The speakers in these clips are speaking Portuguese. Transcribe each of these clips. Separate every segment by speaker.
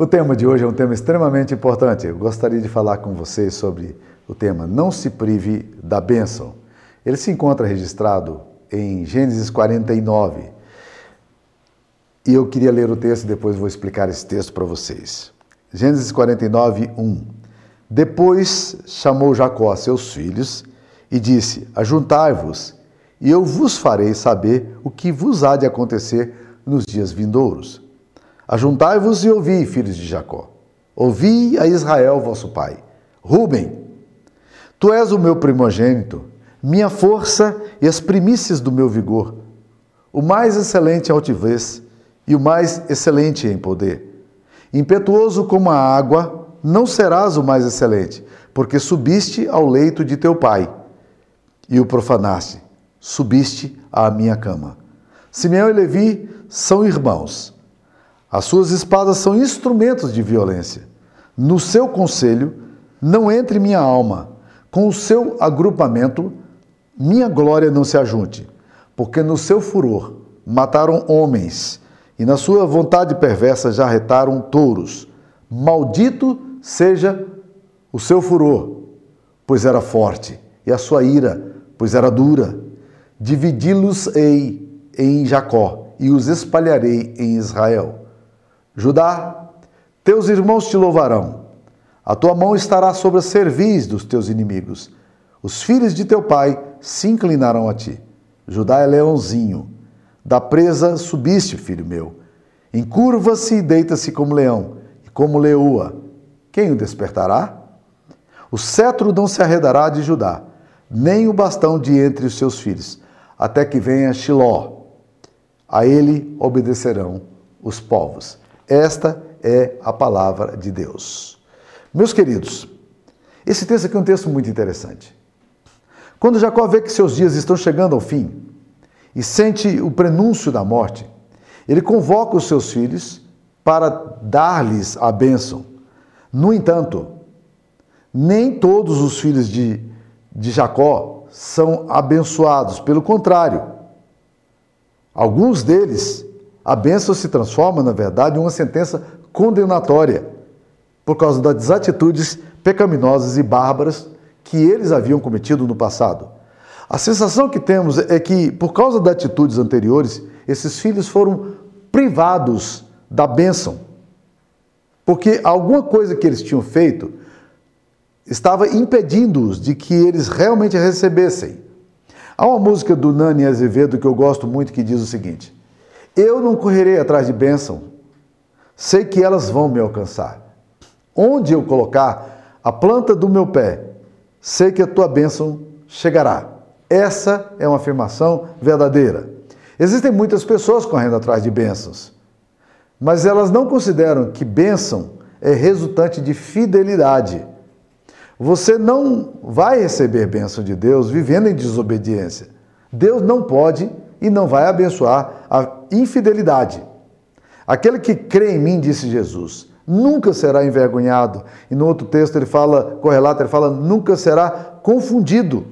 Speaker 1: O tema de hoje é um tema extremamente importante. Eu gostaria de falar com vocês sobre o tema Não se prive da bênção. Ele se encontra registrado em Gênesis 49. E eu queria ler o texto e depois vou explicar esse texto para vocês. Gênesis 49, 1. Depois chamou Jacó a seus filhos e disse: Ajuntai-vos, e eu vos farei saber o que vos há de acontecer nos dias vindouros. Ajuntai-vos e ouvi, filhos de Jacó. Ouvi a Israel, vosso pai. Rubem, tu és o meu primogênito, minha força e as primícias do meu vigor, o mais excelente em altivez e o mais excelente em poder. Impetuoso como a água, não serás o mais excelente, porque subiste ao leito de teu pai e o profanaste, subiste à minha cama. Simeão e Levi são irmãos. As suas espadas são instrumentos de violência. No seu conselho não entre minha alma, com o seu agrupamento minha glória não se ajunte, porque no seu furor mataram homens e na sua vontade perversa já retaram touros. Maldito seja o seu furor, pois era forte, e a sua ira, pois era dura. Dividi-los-ei em Jacó e os espalharei em Israel. Judá, teus irmãos te louvarão. A tua mão estará sobre a cerviz dos teus inimigos. Os filhos de teu pai se inclinarão a ti. Judá é leãozinho. Da presa subiste, filho meu. Encurva-se e deita-se como leão, e como leoa. Quem o despertará? O cetro não se arredará de Judá, nem o bastão de entre os seus filhos, até que venha Shiló. A ele obedecerão os povos. Esta é a palavra de Deus. Meus queridos, esse texto aqui é um texto muito interessante. Quando Jacó vê que seus dias estão chegando ao fim e sente o prenúncio da morte, ele convoca os seus filhos para dar-lhes a bênção. No entanto, nem todos os filhos de, de Jacó são abençoados, pelo contrário, alguns deles, a bênção se transforma, na verdade, em uma sentença condenatória por causa das atitudes pecaminosas e bárbaras que eles haviam cometido no passado. A sensação que temos é que, por causa das atitudes anteriores, esses filhos foram privados da bênção. Porque alguma coisa que eles tinham feito estava impedindo-os de que eles realmente recebessem. Há uma música do Nani Azevedo que eu gosto muito que diz o seguinte: Eu não correrei atrás de bênção, sei que elas vão me alcançar. Onde eu colocar a planta do meu pé, sei que a tua bênção chegará. Essa é uma afirmação verdadeira. Existem muitas pessoas correndo atrás de bênçãos, mas elas não consideram que bênção é resultante de fidelidade. Você não vai receber bênção de Deus vivendo em desobediência. Deus não pode e não vai abençoar a infidelidade. Aquele que crê em mim, disse Jesus, nunca será envergonhado. E no outro texto ele fala, correlato, ele fala, nunca será confundido.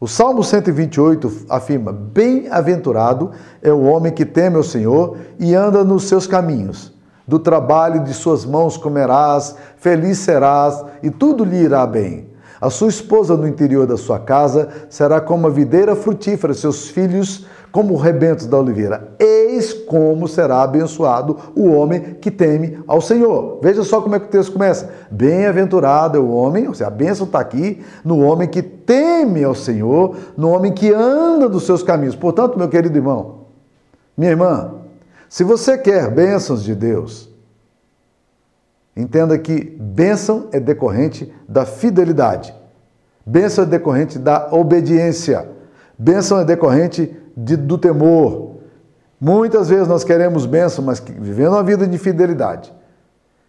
Speaker 1: O Salmo 128 afirma: Bem-aventurado é o homem que teme o Senhor e anda nos seus caminhos. Do trabalho de suas mãos comerás, feliz serás e tudo lhe irá bem. A sua esposa no interior da sua casa será como a videira frutífera, seus filhos como rebentos da oliveira. Eis como será abençoado o homem que teme ao Senhor. Veja só como é que o texto começa. Bem-aventurado é o homem, ou seja, a bênção está aqui no homem que teme ao Senhor, no homem que anda dos seus caminhos. Portanto, meu querido irmão, minha irmã, se você quer bênçãos de Deus, Entenda que bênção é decorrente da fidelidade. Bênção é decorrente da obediência. Bênção é decorrente de, do temor. Muitas vezes nós queremos bênção, mas vivendo uma vida de fidelidade.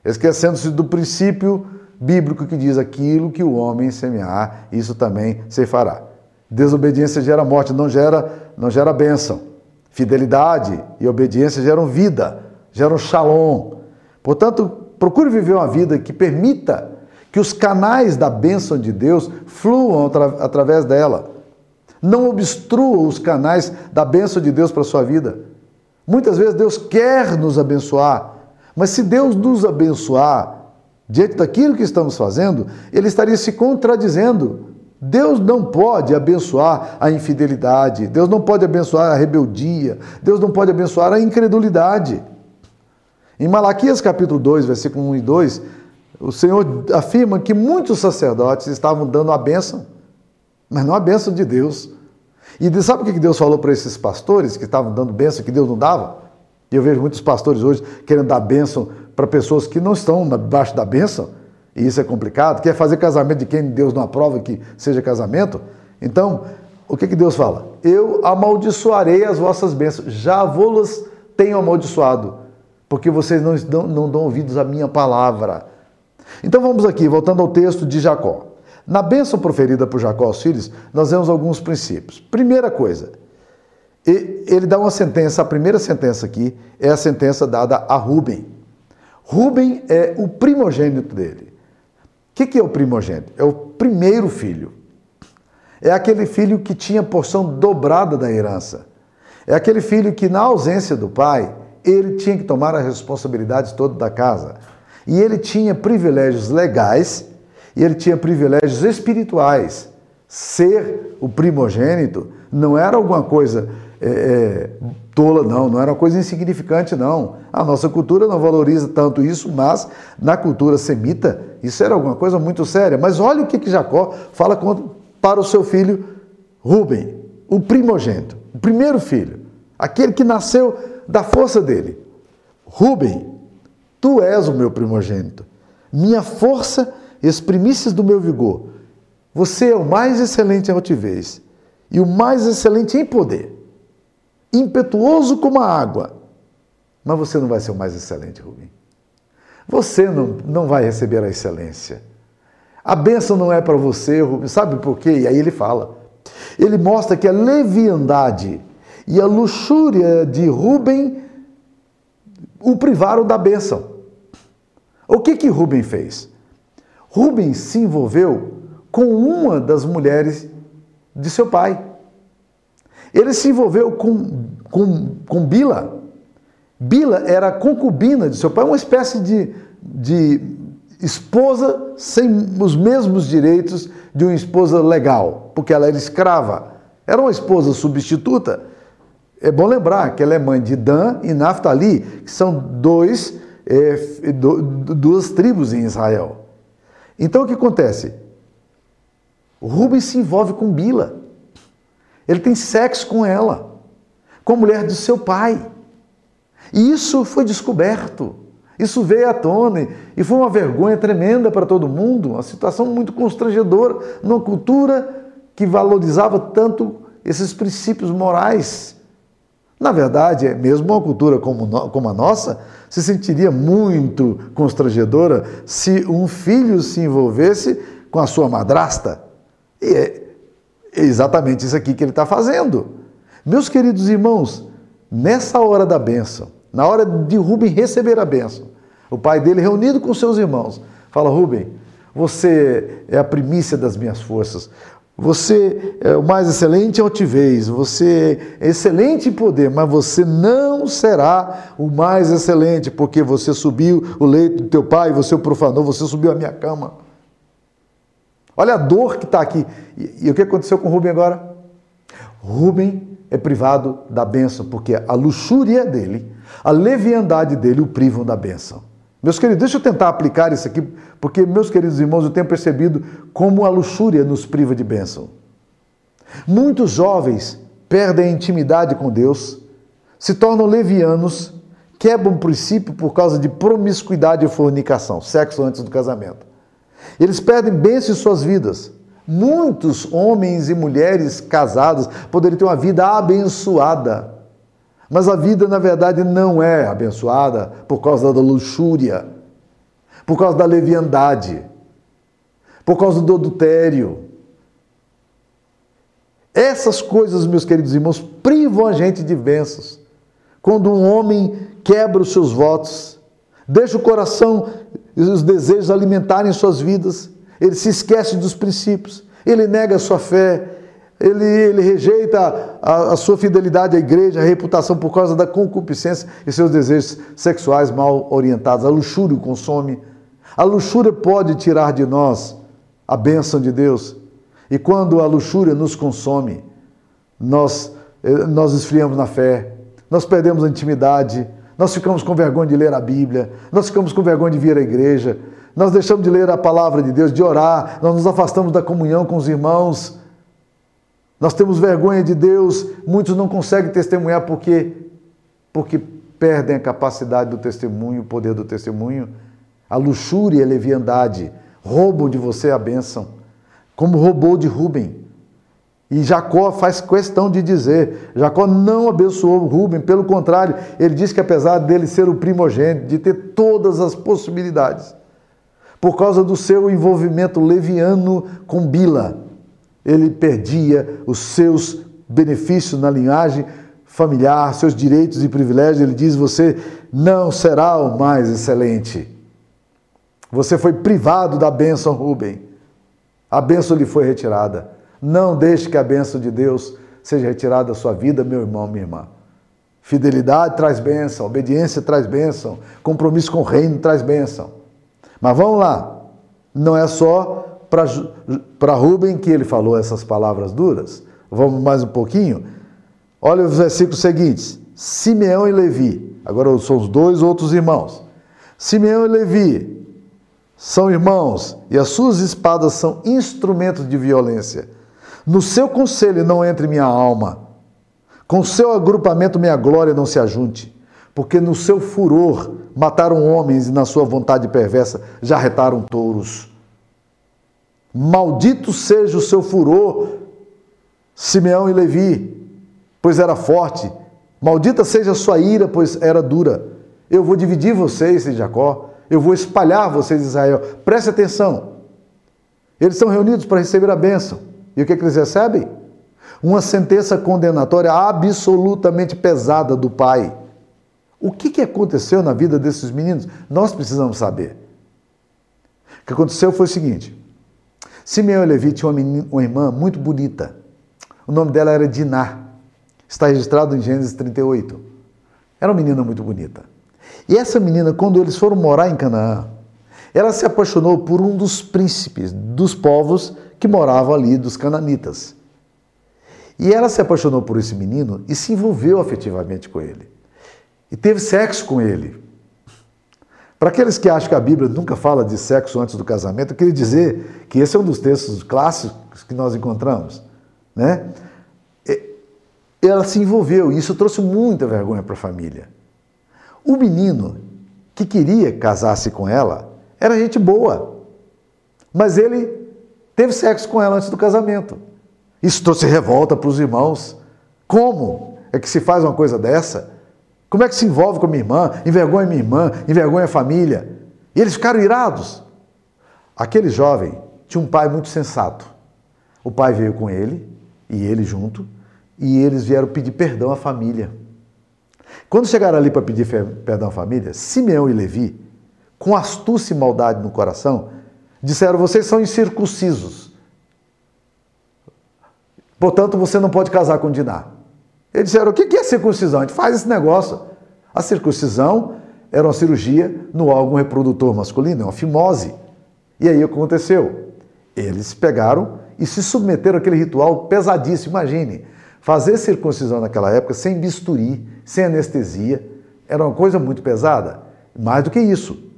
Speaker 1: Esquecendo-se do princípio bíblico que diz aquilo que o homem semear, isso também se fará. Desobediência gera morte, não gera, não gera bênção. Fidelidade e obediência geram vida, geram shalom. Portanto, Procure viver uma vida que permita que os canais da bênção de Deus fluam através dela. Não obstrua os canais da bênção de Deus para a sua vida. Muitas vezes Deus quer nos abençoar, Mas se Deus nos abençoar diante daquilo que estamos fazendo, ele estaria se contradizendo. Deus não pode abençoar a infidelidade, Deus não pode abençoar a rebeldia, Deus não pode abençoar a incredulidade. Em Malaquias capítulo 2, versículo 1 e 2, o Senhor afirma que muitos sacerdotes estavam dando a bênção, mas não a bênção de Deus. E sabe o que Deus falou para esses pastores que estavam dando bênção que Deus não dava? E eu vejo muitos pastores hoje querendo dar bênção para pessoas que não estão debaixo da bênção, e isso é complicado, quer fazer casamento de quem Deus não aprova que seja casamento. Então, o que, que Deus fala? Eu amaldiçoarei as vossas bênçãos, já vou-las tenho amaldiçoado, porque vocês não, dão, não dão ouvidos à minha palavra. Então vamos aqui, voltando ao texto de Jacó. Na bênção proferida por Jacó aos filhos, nós vemos alguns princípios. Primeira coisa, ele dá uma sentença, a primeira sentença aqui é a sentença dada a Rubem. Rubem é o primogênito dele. O que é o primogênito? É o primeiro filho. É aquele filho que tinha porção dobrada da herança. É aquele filho que, na ausência do pai, ele tinha que tomar a responsabilidade toda da casa. E ele tinha privilégios legais e ele tinha privilégios espirituais. Ser o primogênito não era alguma coisa é, é, tola, não, não era uma coisa insignificante, não. A nossa cultura não valoriza tanto isso, mas na cultura semita isso era alguma coisa muito séria. Mas olha o que, que Jacó fala para o seu filho Rubem, o primogênito, o primeiro filho, aquele que nasceu da força dele. Rubem, Tu és o meu primogênito, minha força e as primícias do meu vigor. Você é o mais excelente em altivez e o mais excelente em poder, impetuoso como a água. Mas você não vai ser o mais excelente, Rubem. Você não, não vai receber a excelência. A bênção não é para você, Rubem. Sabe por quê? E aí ele fala. Ele mostra que a leviandade e a luxúria de Rubem o privaram da bênção. O que que Rubem fez? Rubem se envolveu com uma das mulheres de seu pai. Ele se envolveu com, com, com Bila. Bila era a concubina de seu pai, uma espécie de, de esposa sem os mesmos direitos de uma esposa legal, porque ela era escrava. Era uma esposa substituta. É bom lembrar que ela é mãe de Dan e Naftali, que são dois é, duas tribos em Israel. Então o que acontece? Rubens se envolve com Bila. Ele tem sexo com ela, com a mulher de seu pai. E isso foi descoberto. Isso veio à tona e foi uma vergonha tremenda para todo mundo, uma situação muito constrangedora numa cultura que valorizava tanto esses princípios morais. Na verdade, mesmo uma cultura como, como a nossa se sentiria muito constrangedora se um filho se envolvesse com a sua madrasta. E é exatamente isso aqui que ele está fazendo. Meus queridos irmãos, nessa hora da bênção, na hora de Rubem receber a bênção, o pai dele reunido com seus irmãos, fala: Rubem, você é a primícia das minhas forças. Você é o mais excelente em altivez, você é excelente em poder, mas você não será o mais excelente, porque você subiu o leito do teu pai, você o profanou, você subiu a minha cama. Olha a dor que está aqui. E, e o que aconteceu com Rubem agora? Rubem é privado da bênção, porque a luxúria dele, a leviandade dele o privam da bênção. Meus queridos, deixa eu tentar aplicar isso aqui, porque, meus queridos irmãos, eu tenho percebido como a luxúria nos priva de bênção. Muitos jovens perdem a intimidade com Deus, se tornam levianos, quebram o princípio por causa de promiscuidade e fornicação, sexo antes do casamento. Eles perdem bênção em suas vidas. Muitos homens e mulheres casados poderiam ter uma vida abençoada mas a vida, na verdade, não é abençoada por causa da luxúria, por causa da leviandade, por causa do adultério. Essas coisas, meus queridos irmãos, privam a gente de bênçãos. Quando um homem quebra os seus votos, deixa o coração e os desejos alimentarem suas vidas, ele se esquece dos princípios, ele nega a sua fé, ele, ele rejeita a, a, sua fidelidade à igreja, a reputação por causa da concupiscência e seus desejos sexuais mal orientados. A luxúria o consome. A luxúria pode tirar de nós a bênção de Deus. E quando a luxúria nos consome, nós, eh, nós esfriamos na fé, nós perdemos a intimidade, nós ficamos com vergonha de ler a Bíblia, nós ficamos com vergonha de vir à igreja, nós deixamos de ler a palavra de Deus, de orar, nós nos afastamos da comunhão com os irmãos. Nós temos vergonha de Deus, muitos não conseguem testemunhar porque porque perdem a capacidade do testemunho, o poder do testemunho. A luxúria e a leviandade roubam de você a bênção, como roubou de Rubem. E Jacó faz questão de dizer: Jacó não abençoou Rubem, pelo contrário, ele diz que apesar dele ser o primogênito, de ter todas as possibilidades, por causa do seu envolvimento leviano com Bila, ele perdia os seus benefícios na linhagem familiar, seus direitos e privilégios. Ele diz: Você não será o mais excelente. Você foi privado da bênção, Rubem. A bênção lhe foi retirada. Não deixe que a bênção de Deus seja retirada da sua vida, meu irmão, minha irmã. Fidelidade traz bênção, obediência traz bênção, compromisso com o reino traz bênção. Mas vamos lá, não é só para Rubem que ele falou essas palavras duras. Vamos mais um pouquinho? Olha os versículos seguintes: Simeão e Levi, agora são os dois outros irmãos. Simeão e Levi são irmãos e as suas espadas são instrumentos de violência. No seu conselho não entre minha alma, com seu agrupamento minha glória não se ajunte, porque no seu furor mataram homens e na sua vontade perversa já retaram touros. Maldito seja o seu furor, Simeão e Levi, pois era forte. Maldita seja a sua ira, pois era dura. Eu vou dividir vocês Jacó, eu vou espalhar vocês Israel. Preste atenção. Eles estão reunidos para receber a bênção. E o que, é que eles recebem? Uma sentença condenatória absolutamente pesada do pai. O que, que aconteceu na vida desses meninos? Nós precisamos saber. O que aconteceu foi o seguinte: Simeão Levi menina, uma irmã muito bonita. O nome dela era Diná. Está registrado em Gênesis 38. Era uma menina muito bonita. E essa menina, quando eles foram morar em Canaã, ela se apaixonou por um dos príncipes dos povos que moravam ali, dos cananitas. E ela se apaixonou por esse menino e se envolveu afetivamente com ele. E teve sexo com ele. Para aqueles que acham que a Bíblia nunca fala de sexo antes do casamento, eu queria dizer que esse é um dos textos clássicos que nós encontramos. Né? Ela se envolveu e isso trouxe muita vergonha para a família. O menino que queria casar-se com ela era gente boa, mas ele teve sexo com ela antes do casamento. Isso trouxe revolta para os irmãos. Como é que se faz uma coisa dessa? Como é que se envolve com a minha irmã? Envergonha minha irmã, envergonha a família. E eles ficaram irados. Aquele jovem tinha um pai muito sensato. O pai veio com ele, e ele junto, e eles vieram pedir perdão à família. Quando chegaram ali para pedir perdão à família, Simeão e Levi, com astúcia e maldade no coração, Disseram: vocês são incircuncisos. Portanto, você não pode casar com Diná. Eles disseram: o que é circuncisão? A gente faz esse negócio. A circuncisão era uma cirurgia no órgão reprodutor masculino, é uma fimose. E aí o que aconteceu? Eles pegaram e se submeteram àquele ritual pesadíssimo. Imagine, fazer circuncisão naquela época sem bisturi, sem anestesia, era uma coisa muito pesada. Mais do que isso,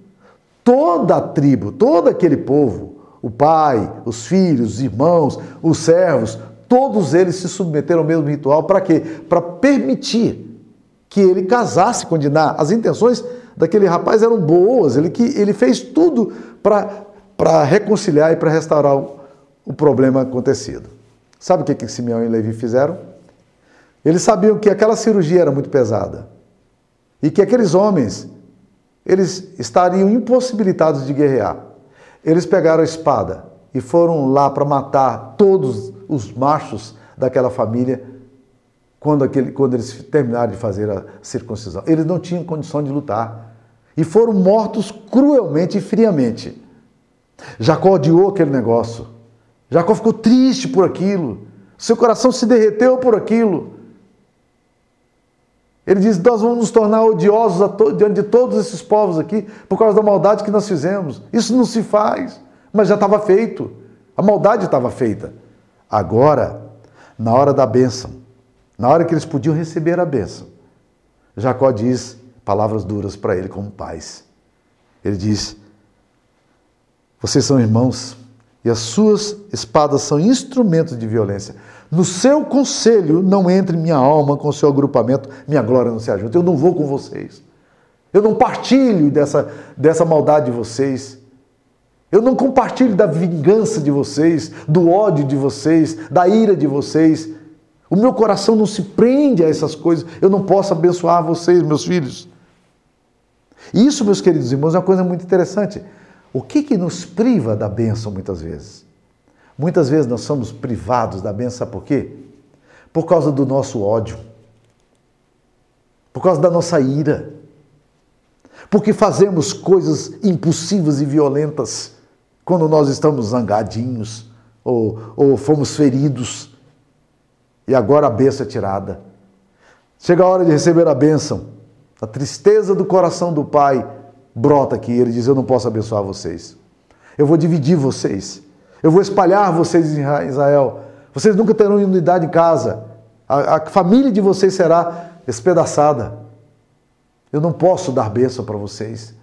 Speaker 1: Toda a tribo, todo aquele povo, o pai, os filhos, os irmãos, os servos, todos eles se submeteram ao mesmo ritual para quê? Para permitir que ele casasse com Diná. As intenções daquele rapaz eram boas, ele, que, ele fez tudo para reconciliar e para restaurar o, o, problema acontecido. Sabe o que, que Simeão e Levi fizeram? Eles sabiam que aquela cirurgia era muito pesada e que aqueles homens eles estariam impossibilitados de guerrear. Eles pegaram a espada e foram lá para matar todos os machos daquela família quando, aquele, quando eles terminaram de fazer a circuncisão. Eles não tinham condição de lutar e foram mortos cruelmente e friamente. Jacó odiou aquele negócio. Jacó ficou triste por aquilo. seu coração se derreteu por aquilo. Ele diz: Nós vamos nos tornar odiosos diante de todos esses povos aqui por causa da maldade que nós fizemos. Isso não se faz, mas já estava feito. A maldade estava feita. Agora, na hora da bênção, na hora que eles podiam receber a bênção, Jacó diz palavras duras para ele como pais. Ele diz: Vocês são irmãos e as suas espadas são instrumentos de violência. No seu conselho não entre minha alma com o seu agrupamento, minha glória não se ajuda. Eu não vou com vocês. Eu não partilho dessa, dessa maldade de vocês. Eu não compartilho da vingança de vocês, do ódio de vocês, da ira de vocês. O meu coração não se prende a essas coisas. Eu não posso abençoar vocês, meus filhos. E isso, meus queridos irmãos, é uma coisa muito interessante. O que, que nos priva da bênção muitas vezes? Muitas vezes nós somos privados da bênção, por quê? Por causa do nosso ódio, por causa da nossa ira, porque fazemos coisas impulsivas e violentas quando nós estamos zangadinhos ou, ou fomos feridos e agora a bênção é tirada. Chega a hora de receber a bênção, a tristeza do coração do pai brota aqui, ele diz: Eu não posso abençoar vocês, eu vou dividir vocês. Eu vou espalhar vocês em Israel. Vocês nunca terão unidade em casa. A, a família de vocês será espedaçada. Eu não posso dar bênção para vocês.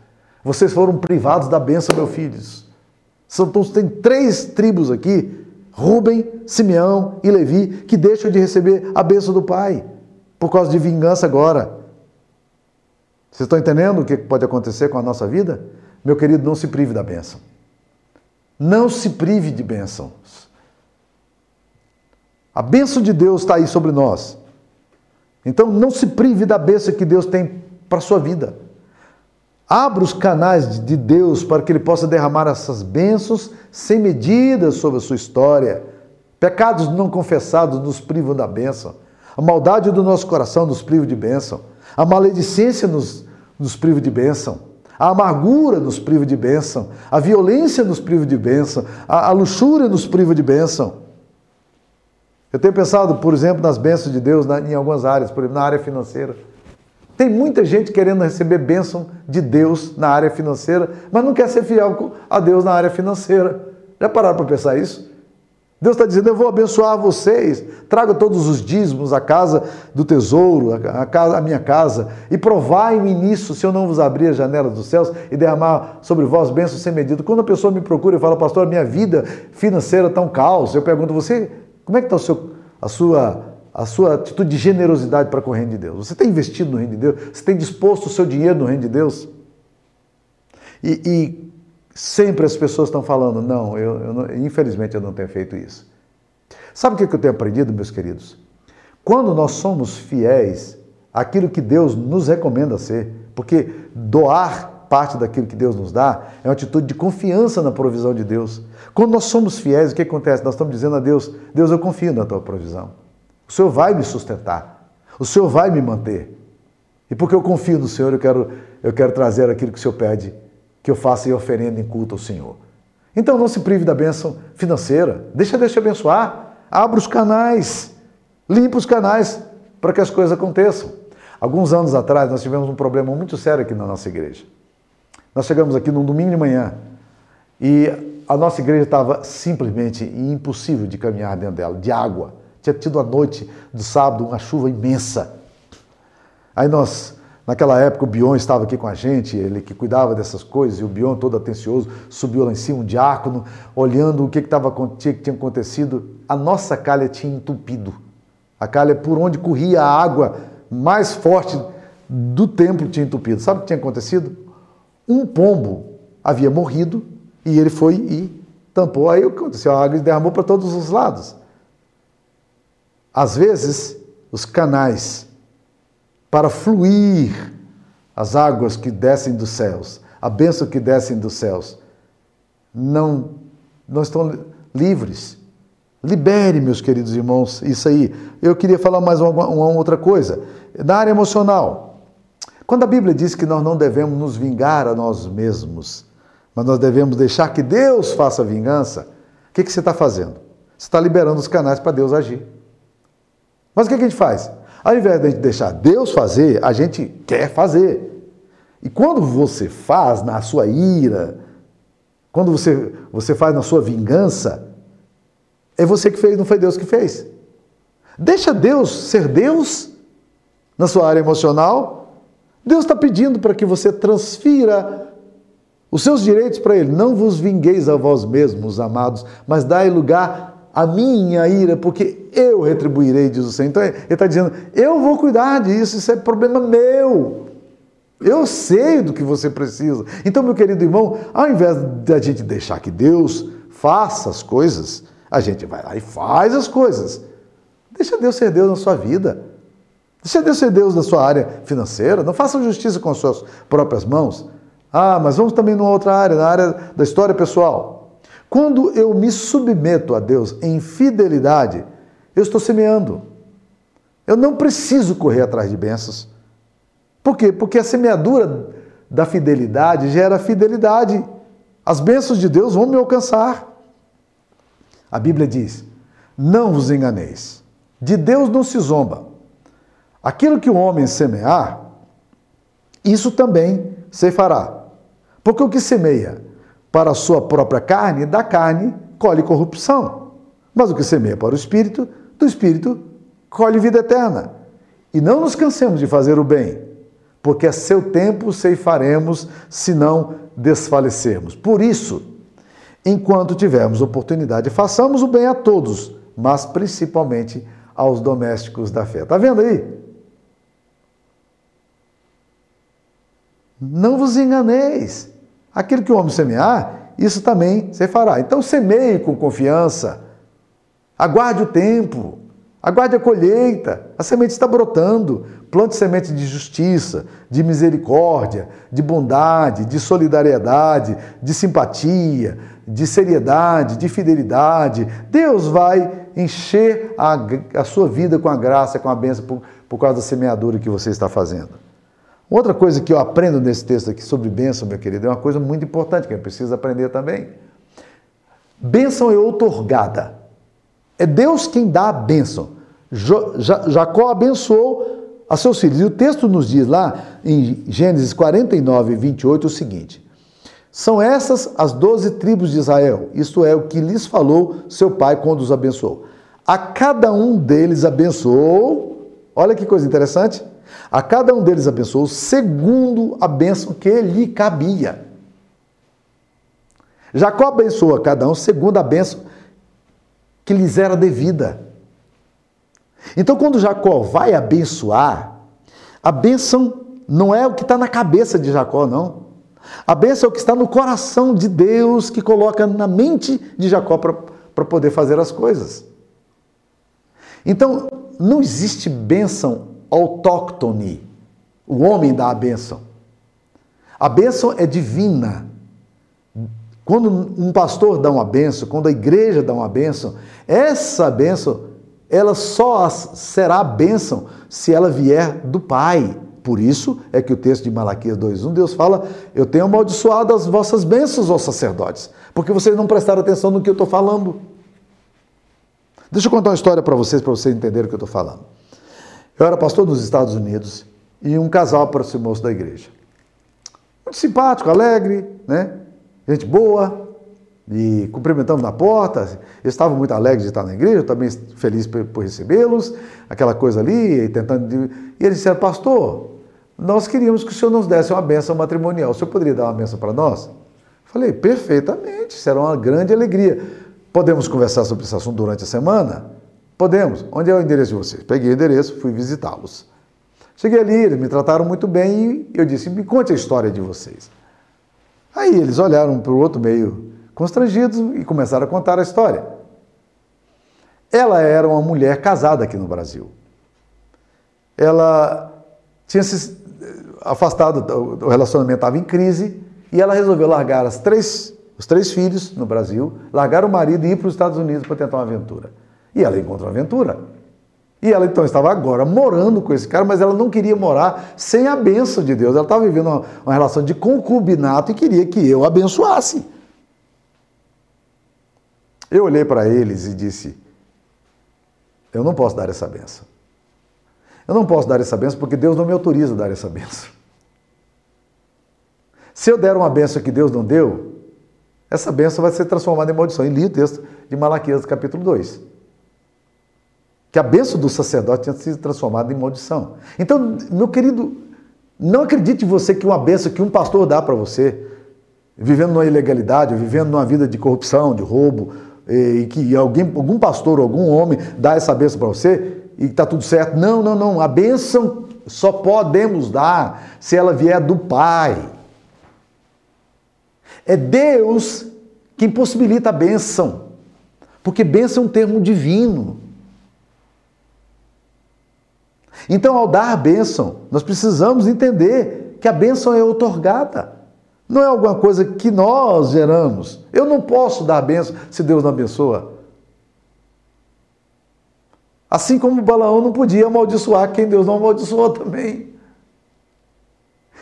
Speaker 1: Vocês foram privados da bênção, meus filhos. Então, tem três tribos aqui, Rubem, Simeão e Levi, que deixam de receber a bênção do Pai, por causa de vingança agora. Vocês estão entendendo o que pode acontecer com a nossa vida? Meu querido, não se prive da bênção. Não se prive de bênçãos. A bênção de Deus está aí sobre nós. Então não se prive da bênção que Deus tem para a sua vida. Abra os canais de Deus para que Ele possa derramar essas bênçãos sem medida sobre a sua história. Pecados não confessados nos privam da bênção. A maldade do nosso coração nos priva de bênção. A maledicência nos, nos priva de bênção. A amargura nos priva de bênção, a violência nos priva de bênção, a, a luxúria nos priva de bênção. Eu tenho pensado, por exemplo, nas bênçãos de Deus na, em algumas áreas, por exemplo, na área financeira. Tem muita gente querendo receber bênção de Deus na área financeira, mas não quer ser fiel a Deus na área financeira. Já pararam para pensar isso? Deus está dizendo: Eu vou abençoar vocês. Traga todos os dízimos à casa do tesouro, a, casa, minha casa, e provai-me nisso, se eu não vos abrir a janela dos céus e derramar sobre vós bênçãos sem medida. Quando a pessoa me procura e fala, pastor, minha vida financeira está um caos, eu pergunto, você, como é que está a sua, a sua atitude de generosidade para com o reino de Deus? Você tem investido no reino de Deus? Você tem disposto o seu dinheiro no reino de Deus? E, e Sempre as pessoas estão falando, não, eu, eu não, infelizmente eu não tenho feito isso. Sabe o que eu tenho aprendido, meus queridos? Quando nós somos fiéis àquilo que Deus nos recomenda ser, porque doar parte daquilo que Deus nos dá é uma atitude de confiança na provisão de Deus. Quando nós somos fiéis, o que acontece? Nós estamos dizendo a Deus: Deus, eu confio na tua provisão. O Senhor vai me sustentar. O Senhor vai me manter. E porque eu confio no Senhor, eu quero, eu quero trazer aquilo que o Senhor pede que eu faça e oferenda em culto ao Senhor. Então não se prive da bênção financeira. Deixa Deus te abençoar. Abra os canais. Limpa os canais para que as coisas aconteçam. Alguns anos atrás nós tivemos um problema muito sério aqui na nossa igreja. Nós chegamos aqui num domingo de manhã e a nossa igreja estava simplesmente impossível de caminhar dentro dela, de água. Tinha tido a noite do sábado uma chuva imensa. Aí nós Naquela época o Bion estava aqui com a gente, ele que cuidava dessas coisas, e o Bion todo atencioso subiu lá em cima, um diácono, olhando o que, que, tava, que tinha acontecido. A nossa calha tinha entupido. A calha por onde corria a água mais forte do templo tinha entupido. Sabe o que tinha acontecido? Um pombo havia morrido e ele foi e tampou. Aí o que aconteceu? A água derramou para todos os lados. Às vezes, os canais para fluir as águas que descem dos céus, a bênção que descem dos céus, não, não estão livres. Libere, meus queridos irmãos, isso aí. Eu queria falar mais uma, uma outra coisa. Na área emocional, quando a Bíblia diz que nós não devemos nos vingar a nós mesmos, mas nós devemos deixar que Deus faça a vingança, o que, que você está fazendo? Você está liberando os canais para Deus agir. Mas o que a gente faz? Ao invés de a gente deixar Deus fazer, a gente quer fazer. E quando você faz na sua ira, quando você, você faz na sua vingança, é você que fez, não foi Deus que fez. Deixa Deus ser Deus na sua área emocional. Deus está pedindo para que você transfira os seus direitos para Ele. Não vos vingueis a vós mesmos, amados, mas dai lugar à minha ira, porque eu retribuirei, diz o Senhor. Então ele está dizendo: eu vou cuidar disso, isso é problema meu. Eu sei do que você precisa. Então, meu querido irmão, ao invés de a gente deixar que Deus faça as coisas, a gente vai lá e faz as coisas. Deixa Deus ser Deus na sua vida. Deixa Deus ser Deus na sua área financeira. Não faça justiça com as suas próprias mãos. Ah, mas vamos também numa outra área, na área da história pessoal. Quando eu me submeto a Deus em fidelidade, eu estou semeando. Eu não preciso correr atrás de bênçãos. Por quê? Porque a semeadura da fidelidade gera fidelidade. As bênçãos de Deus vão me alcançar. A Bíblia diz: Não vos enganeis, de Deus não se zomba. Aquilo que o homem semear, isso também se fará. Porque o que semeia para a sua própria carne, da carne colhe corrupção. Mas o que semeia para o espírito, do espírito colhe vida eterna. E não nos cansemos de fazer o bem, porque a seu tempo ceifaremos se não desfalecermos. Por isso, enquanto tivermos oportunidade, façamos o bem a todos, mas principalmente aos domésticos da fé. Tá vendo aí? Não vos enganeis. Aquilo que o homem semear, isso também se fará. Então semeie com confiança. Aguarde o tempo. Aguarde a colheita. A semente está brotando. Plante semente de justiça, de misericórdia, de bondade, de solidariedade, de simpatia, de seriedade, de fidelidade. Deus vai encher a, a sua vida com a graça, com a bênção, por, por causa da semeadura que você está fazendo. Outra coisa que eu aprendo nesse texto aqui sobre bênção, meu querido, é uma coisa muito importante que a gente precisa aprender também. Bênção é outorgada. É Deus quem dá a bênção. Jacó abençoou a seus filhos. E o texto nos diz lá, em Gênesis 49, 28, o seguinte: São essas as doze tribos de Israel, isto é, o que lhes falou seu pai quando os abençoou. A cada um deles abençoou, olha que coisa interessante, a cada um deles abençoou segundo a bênção que lhe cabia. Jacó abençoou a cada um segundo a bênção que lhes era devida. Então, quando Jacó vai abençoar, a bênção não é o que está na cabeça de Jacó, não. A bênção é o que está no coração de Deus, que coloca na mente de Jacó para poder fazer as coisas. Então, não existe bênção autóctone. O homem dá a bênção. A bênção é divina. Quando um pastor dá uma bênção, quando a igreja dá uma bênção, essa bênção ela só será bênção se ela vier do Pai. Por isso é que o texto de Malaquias 2:1 Deus fala: "Eu tenho amaldiçoado as vossas bênçãos, aos sacerdotes, porque vocês não prestaram atenção no que eu estou falando." Deixa eu contar uma história para vocês, para vocês entenderem o que eu estou falando. Eu era pastor nos Estados Unidos e um casal aproximou-se da igreja. Muito simpático, alegre, né? Gente boa, e cumprimentamos na porta. Eles estavam muito alegres de estar na igreja, também feliz por, recebê-los, aquela coisa ali, tentando. E eles disseram, pastor, nós queríamos que o senhor nos desse uma benção matrimonial. O senhor poderia dar uma benção para nós? Falei, perfeitamente, será uma grande alegria. Podemos conversar sobre esse assunto durante a semana? Podemos. Onde é o endereço de vocês? Peguei o endereço, fui visitá-los. Cheguei ali, eles me trataram muito bem e eu disse: me conte a história de vocês. Aí eles olharam para o outro meio constrangidos e começaram a contar a história. Ela era uma mulher casada aqui no Brasil. Ela tinha se afastado, o relacionamento estava em crise e ela resolveu largar as três, os três filhos no Brasil, largar o marido e ir para os Estados Unidos para tentar uma aventura. E ela encontrou uma aventura. E ela então estava agora morando com esse cara, mas ela não queria morar sem a benção de Deus. Ela estava vivendo uma, uma relação de concubinato e queria que eu abençoasse. Eu olhei para eles e disse: Eu não posso dar essa benção. Eu não posso dar essa benção porque Deus não me autoriza a dar essa benção. Se eu der uma benção que Deus não deu, essa benção vai ser transformada em maldição. E li o texto de Malaquias, capítulo 2. Que a benção do sacerdote tinha sido transformada em maldição. Então, meu querido, não acredite você que uma benção que um pastor dá para você, vivendo numa ilegalidade, vivendo numa vida de corrupção, de roubo, e que alguém, algum pastor, algum homem dá essa benção para você e está tudo certo. Não, não, não. A benção só podemos dar se ela vier do Pai. É Deus quem possibilita a bênção, porque bênção é um termo divino. Então, ao dar a bênção, nós precisamos entender que a bênção é otorgada. Não é alguma coisa que nós geramos. Eu não posso dar bênção se Deus não abençoa. Assim como Balaão não podia amaldiçoar quem Deus não amaldiçoou também.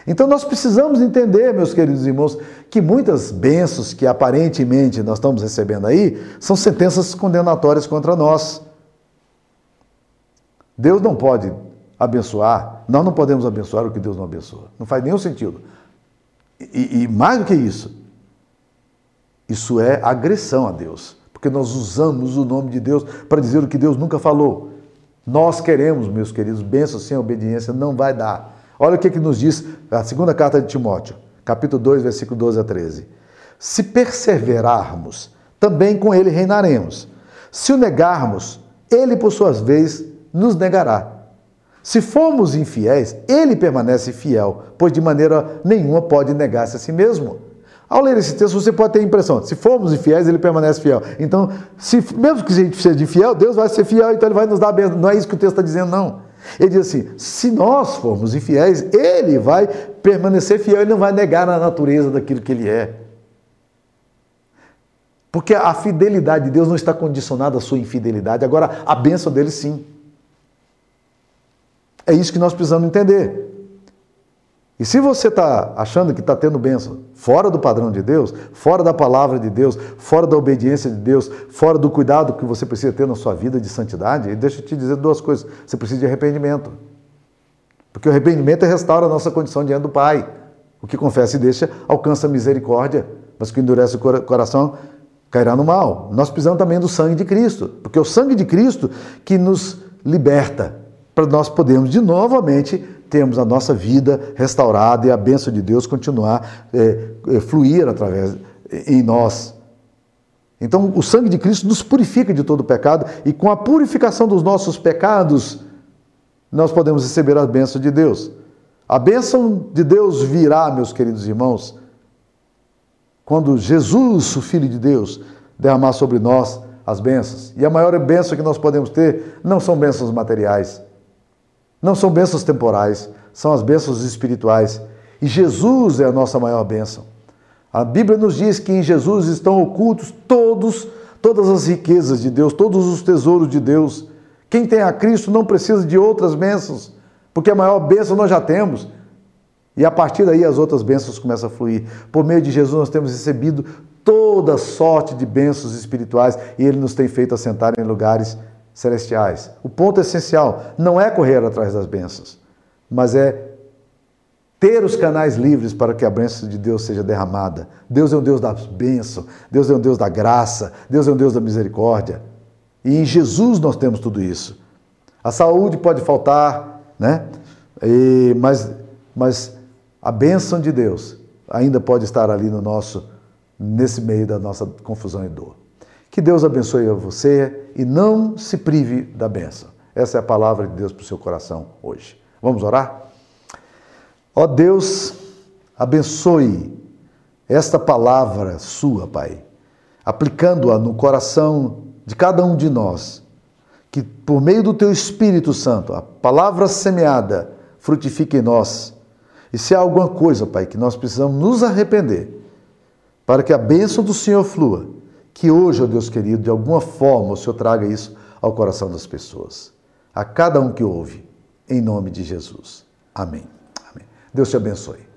Speaker 1: Então nós precisamos entender, meus queridos irmãos, que muitas bênçãos que aparentemente nós estamos recebendo aí são sentenças condenatórias contra nós. Deus não pode abençoar, nós não podemos abençoar o que Deus não abençoa. Não faz nenhum sentido. E, e mais do que isso, isso é agressão a Deus, porque nós usamos o nome de Deus para dizer o que Deus nunca falou. Nós queremos, meus queridos, bênçãos sem obediência não vai dar. Olha o que, que nos diz a segunda carta de Timóteo, capítulo 2, versículo 12 a 13. Se perseverarmos, também com ele reinaremos. Se o negarmos, ele, por suas vezes, nos negará. Se formos infiéis, ele permanece fiel, pois de maneira nenhuma pode negar-se a si mesmo. Ao ler esse texto, você pode ter a impressão: se formos infiéis, ele permanece fiel. Então, se, mesmo que a gente seja infiel, Deus vai ser fiel, então ele vai nos dar a bênção. Não é isso que o texto está dizendo, não. Ele diz assim: se nós formos infiéis, ele vai permanecer fiel, ele não vai negar a natureza daquilo que ele é. Porque a fidelidade de Deus não está condicionada à sua infidelidade, agora a bênção dele sim. É isso que nós precisamos entender. E se você está achando que está tendo bênção fora do padrão de Deus, fora da palavra de Deus, fora da obediência de Deus, fora do cuidado que você precisa ter na sua vida de santidade, deixa eu te dizer duas coisas. Você precisa de arrependimento. Porque o arrependimento restaura a nossa condição diante do Pai. O que confessa e deixa alcança a misericórdia, mas que endurece o coração cairá no mal. Nós precisamos também do sangue de Cristo, porque é o sangue de Cristo que nos liberta, para nós podermos de novamente termos a nossa vida restaurada e a bênção de Deus continuar é, é, fluir através em nós. Então, o sangue de Cristo nos purifica de todo pecado e com a purificação dos nossos pecados, nós podemos receber a bênção de Deus. A bênção de Deus virá, meus queridos irmãos, quando Jesus, o Filho de Deus, derramar sobre nós as bênçãos. E a maior bênção que nós podemos ter não são bênçãos materiais, não são bênçãos temporais, são as bênçãos espirituais. E Jesus é a nossa maior bênção. A Bíblia nos diz que em Jesus estão ocultos todos, todas as riquezas de Deus, todos os tesouros de Deus. Quem tem a Cristo não precisa de outras bênçãos, porque a maior bênção nós já temos. E a partir daí as outras bênçãos começam a fluir. Por meio de Jesus nós temos recebido toda sorte de bênçãos espirituais e Ele nos tem feito assentar em lugares celestiais. O ponto essencial não é correr atrás das bênçãos, mas é ter os canais livres para que a bênção de Deus seja derramada. Deus é um Deus das bênçãos, Deus é um Deus da graça, Deus é um Deus da misericórdia. E em Jesus nós temos tudo isso. A saúde pode faltar, né? E, mas, mas a bênção de Deus ainda pode estar ali no nosso, nesse meio da nossa confusão e dor. Que Deus abençoe você e não se prive da bênção. Essa é a palavra de Deus para o seu coração hoje. Vamos orar? Ó Deus, abençoe esta palavra sua, Pai, aplicando-a no coração de cada um de nós, que por meio do teu Espírito Santo, a palavra semeada frutifique em nós. E se há alguma coisa, Pai, que nós precisamos nos arrepender, para que a bênção do Senhor flua, que hoje, ó Deus querido, de alguma forma o Senhor traga isso ao coração das pessoas, a cada um que ouve, em nome de Jesus. Amém. Amém. Deus te abençoe.